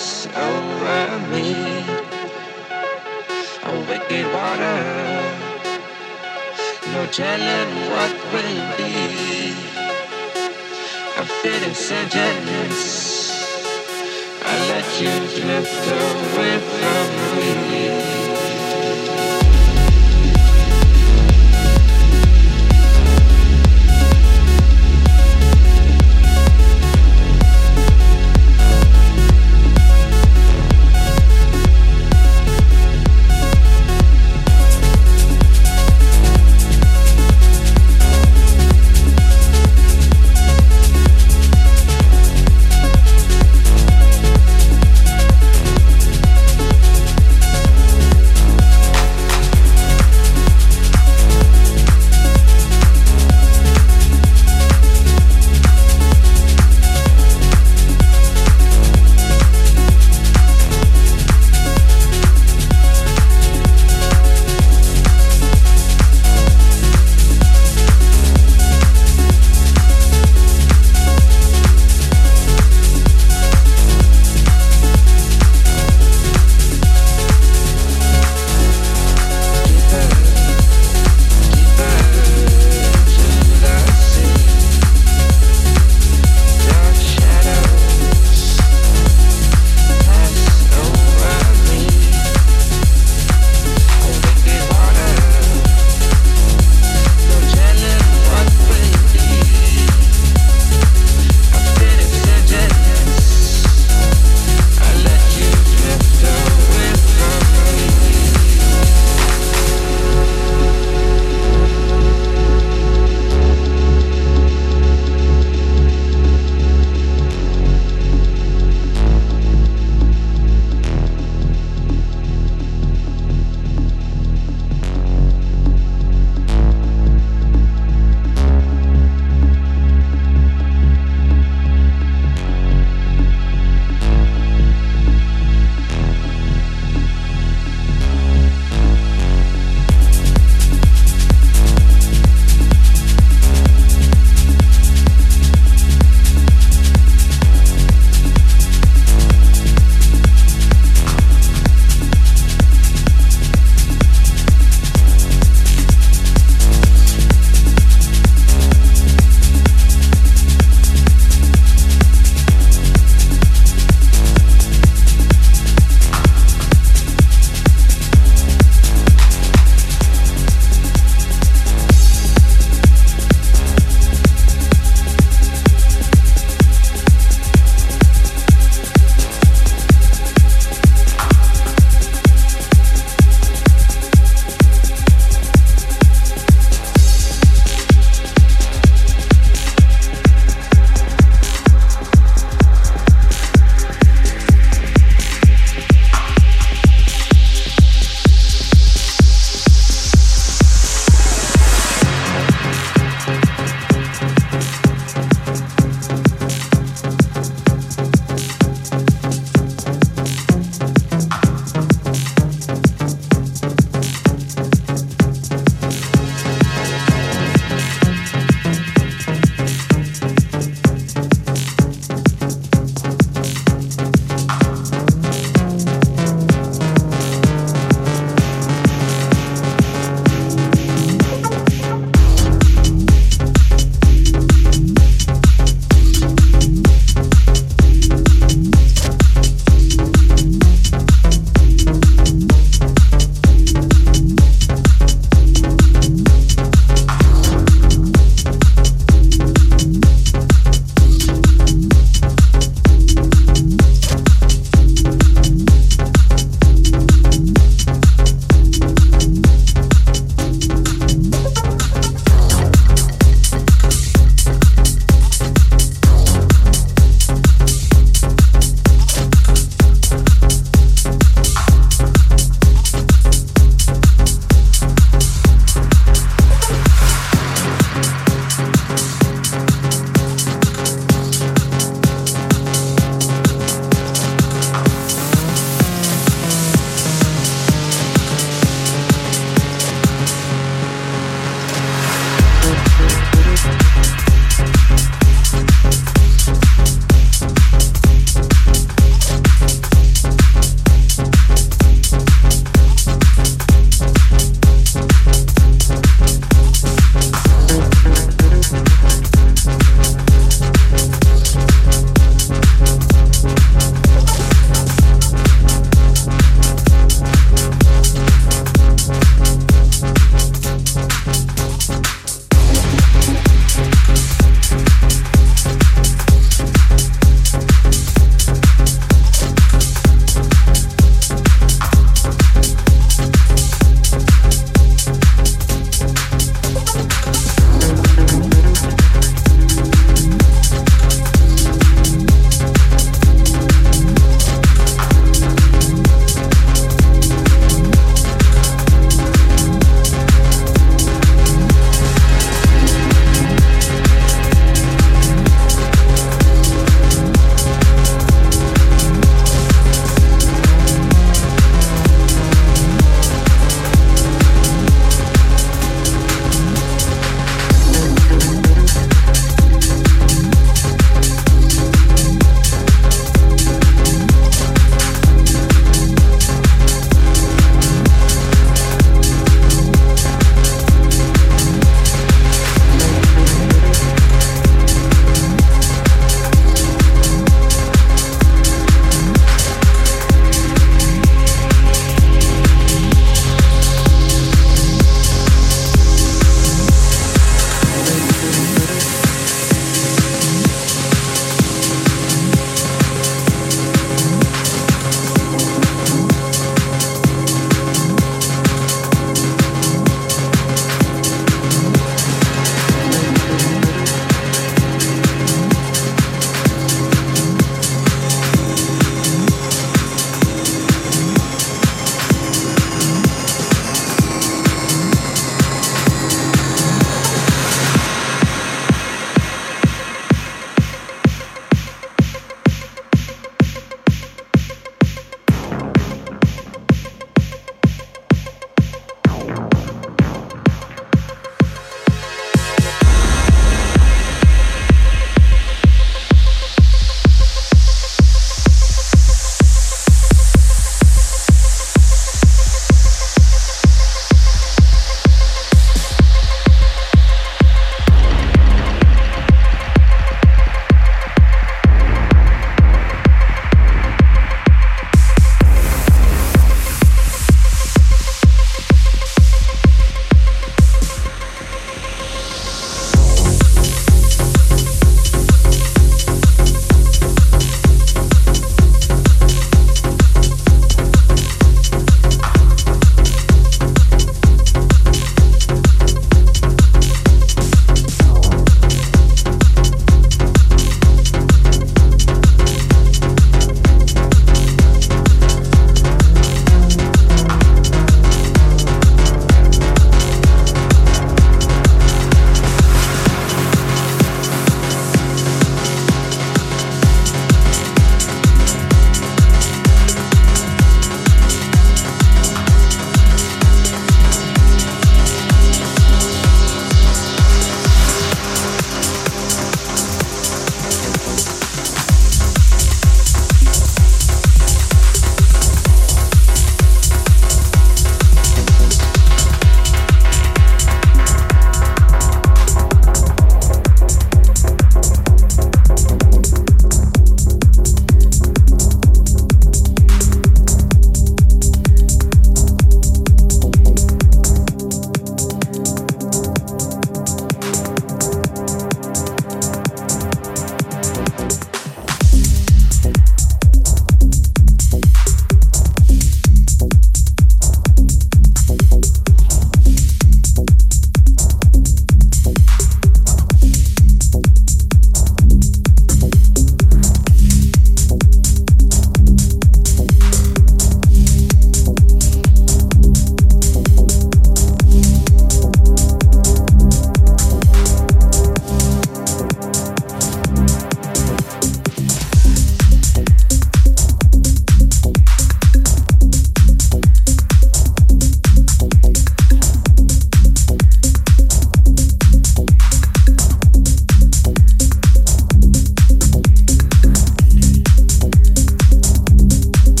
waves over me. A wicked water, no telling what will be. A fitting sentence, I let you drift away from me.